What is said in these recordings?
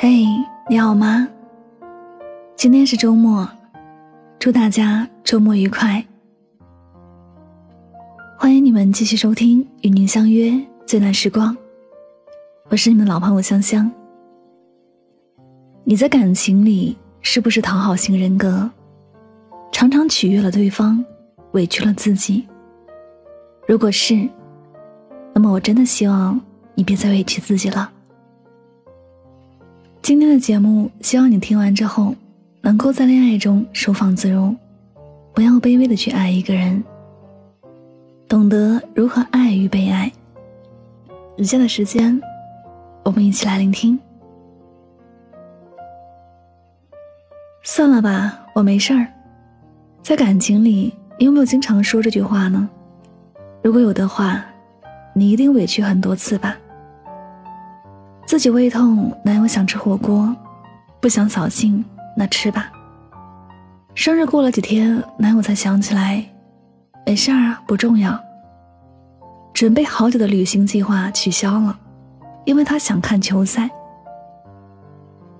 嘿，你好吗？今天是周末，祝大家周末愉快。欢迎你们继续收听《与您相约最暖时光》，我是你们老朋友香香。你在感情里是不是讨好型人格？常常取悦了对方，委屈了自己？如果是，那么我真的希望你别再委屈自己了。今天的节目，希望你听完之后，能够在恋爱中收放自如，不要卑微的去爱一个人，懂得如何爱与被爱。以下的时间，我们一起来聆听。算了吧，我没事儿。在感情里，你有没有经常说这句话呢？如果有的话，你一定委屈很多次吧。自己胃痛，男友想吃火锅，不想扫兴，那吃吧。生日过了几天，男友才想起来，没事儿啊，不重要。准备好久的旅行计划取消了，因为他想看球赛。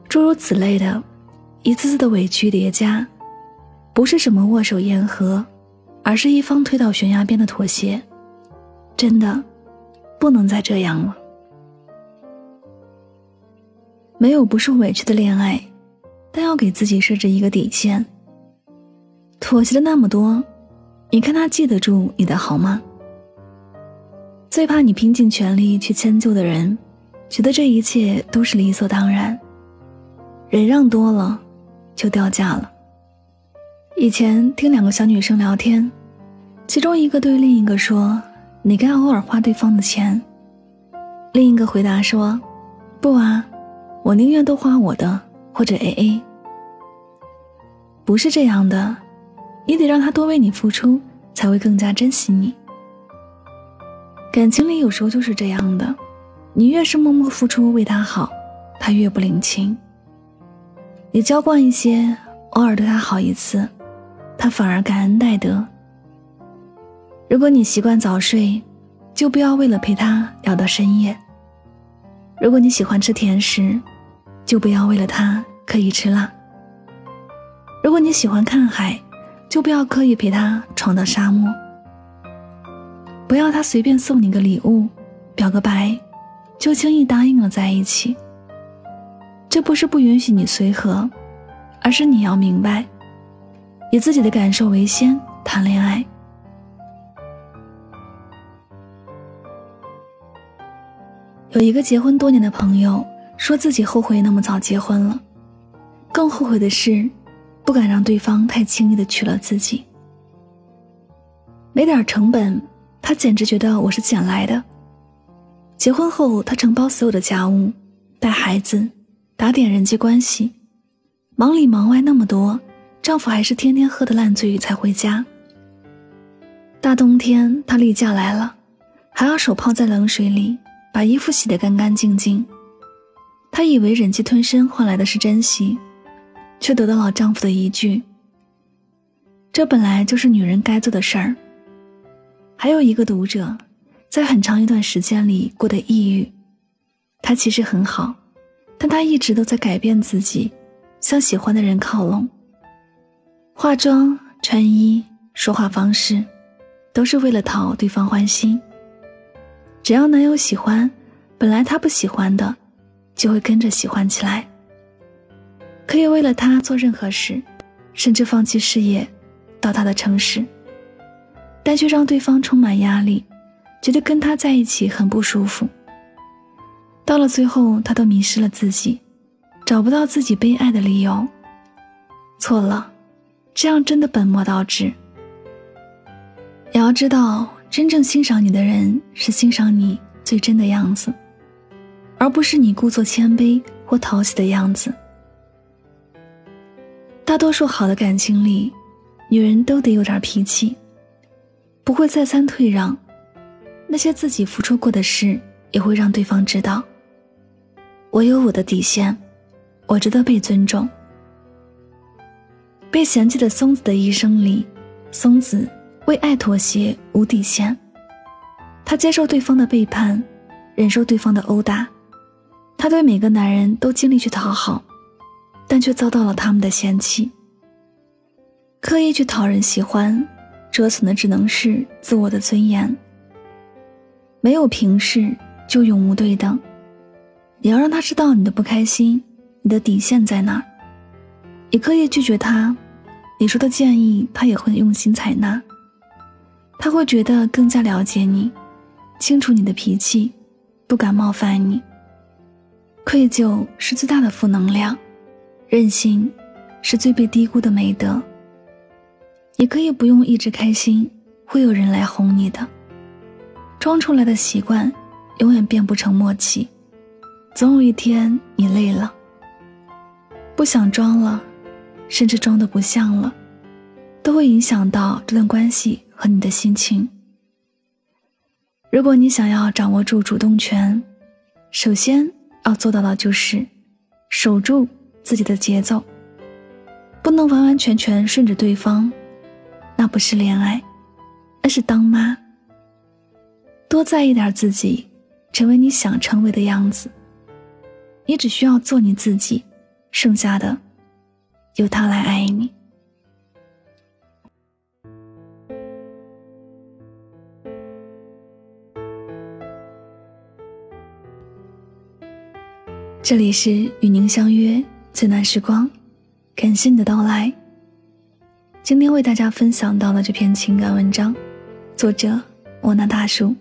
诸如此类的，一次次的委屈叠加，不是什么握手言和，而是一方推到悬崖边的妥协。真的，不能再这样了。没有不受委屈的恋爱，但要给自己设置一个底线。妥协了那么多，你看他记得住你的好吗？最怕你拼尽全力去迁就的人，觉得这一切都是理所当然。忍让多了，就掉价了。以前听两个小女生聊天，其中一个对另一个说：“你该偶尔花对方的钱。”另一个回答说：“不啊。”我宁愿都花我的，或者 A A。不是这样的，你得让他多为你付出，才会更加珍惜你。感情里有时候就是这样的，你越是默默付出为他好，他越不领情。你娇惯一些，偶尔对他好一次，他反而感恩戴德。如果你习惯早睡，就不要为了陪他聊到深夜。如果你喜欢吃甜食，就不要为了他刻意吃辣。如果你喜欢看海，就不要刻意陪他闯到沙漠。不要他随便送你个礼物，表个白，就轻易答应了在一起。这不是不允许你随和，而是你要明白，以自己的感受为先谈恋爱。有一个结婚多年的朋友。说自己后悔那么早结婚了，更后悔的是，不敢让对方太轻易的娶了自己。没点成本，他简直觉得我是捡来的。结婚后，他承包所有的家务，带孩子，打点人际关系，忙里忙外那么多，丈夫还是天天喝得烂醉才回家。大冬天，她例假来了，还要手泡在冷水里，把衣服洗得干干净净。她以为忍气吞声换来的是珍惜，却得到了丈夫的一句：“这本来就是女人该做的事儿。”还有一个读者，在很长一段时间里过得抑郁。他其实很好，但他一直都在改变自己，向喜欢的人靠拢。化妆、穿衣、说话方式，都是为了讨对方欢心。只要男友喜欢，本来他不喜欢的。就会跟着喜欢起来，可以为了他做任何事，甚至放弃事业，到他的城市，但却让对方充满压力，觉得跟他在一起很不舒服。到了最后，他都迷失了自己，找不到自己被爱的理由。错了，这样真的本末倒置。也要知道，真正欣赏你的人，是欣赏你最真的样子。而不是你故作谦卑或讨喜的样子。大多数好的感情里，女人都得有点脾气，不会再三退让，那些自己付出过的事也会让对方知道。我有我的底线，我值得被尊重。被嫌弃的松子的一生里，松子为爱妥协无底线，他接受对方的背叛，忍受对方的殴打。他对每个男人都尽力去讨好，但却遭到了他们的嫌弃。刻意去讨人喜欢，折损的只能是自我的尊严。没有平视，就永无对等。你要让他知道你的不开心，你的底线在哪儿。你刻意拒绝他，你说的建议他也会用心采纳。他会觉得更加了解你，清楚你的脾气，不敢冒犯你。愧疚是最大的负能量，任性是最被低估的美德。你可以不用一直开心，会有人来哄你的。装出来的习惯，永远变不成默契。总有一天你累了，不想装了，甚至装的不像了，都会影响到这段关系和你的心情。如果你想要掌握住主动权，首先要做到的就是守住自己的节奏，不能完完全全顺着对方。那不是恋爱，那是当妈。多在意点自己，成为你想成为的样子。你只需要做你自己，剩下的由他来爱你。这里是与您相约最暖时光，感谢你的到来。今天为大家分享到了这篇情感文章，作者我那大叔。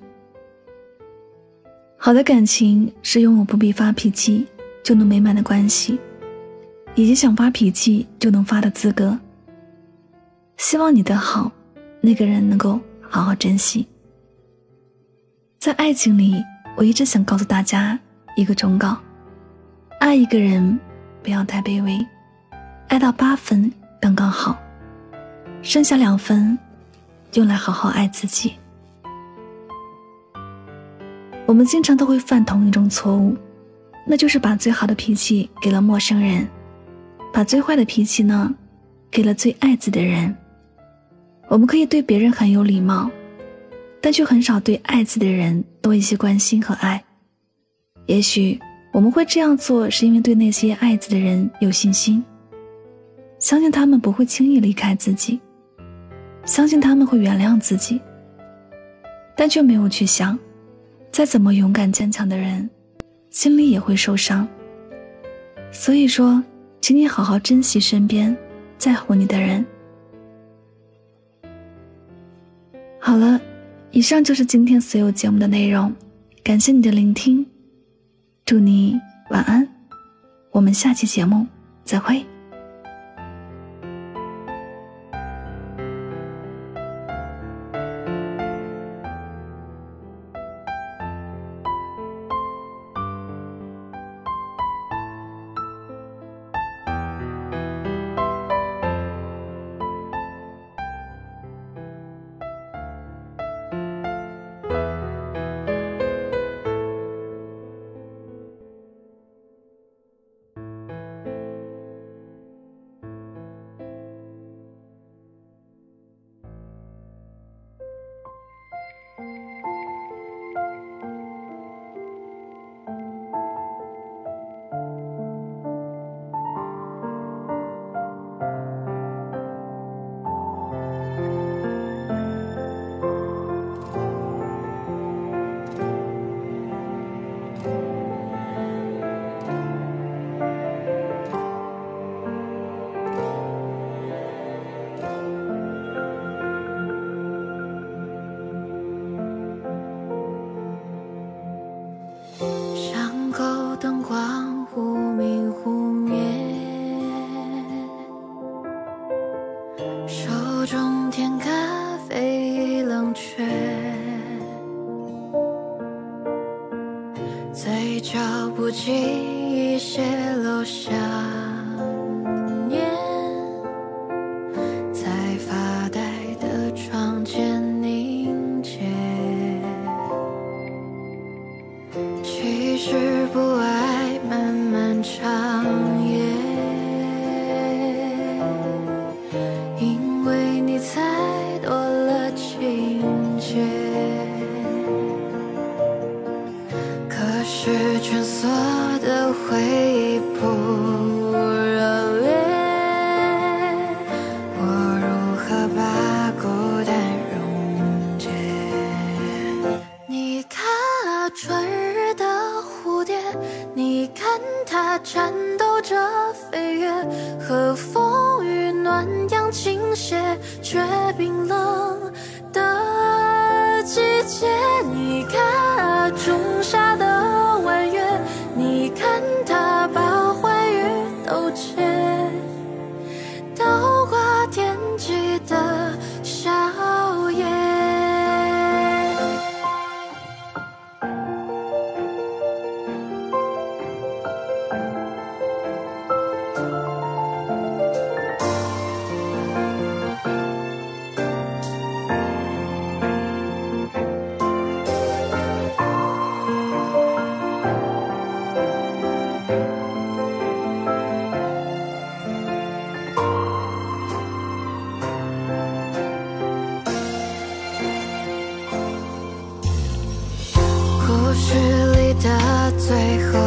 好的感情是拥有不必发脾气就能美满的关系，以及想发脾气就能发的资格。希望你的好，那个人能够好好珍惜。在爱情里，我一直想告诉大家一个忠告：爱一个人不要太卑微，爱到八分刚刚好。剩下两分，用来好好爱自己。我们经常都会犯同一种错误，那就是把最好的脾气给了陌生人，把最坏的脾气呢，给了最爱自己的人。我们可以对别人很有礼貌，但却很少对爱自己的人多一些关心和爱。也许我们会这样做，是因为对那些爱自己的人有信心，相信他们不会轻易离开自己。相信他们会原谅自己，但却没有去想，再怎么勇敢坚强的人，心里也会受伤。所以说，请你好好珍惜身边在乎你的人。好了，以上就是今天所有节目的内容，感谢你的聆听，祝你晚安，我们下期节目再会。嘴角不经意泄露想看它颤抖着飞跃，和风雨暖阳倾斜，却冰冷的季节。你看啊，仲夏的故事里的最后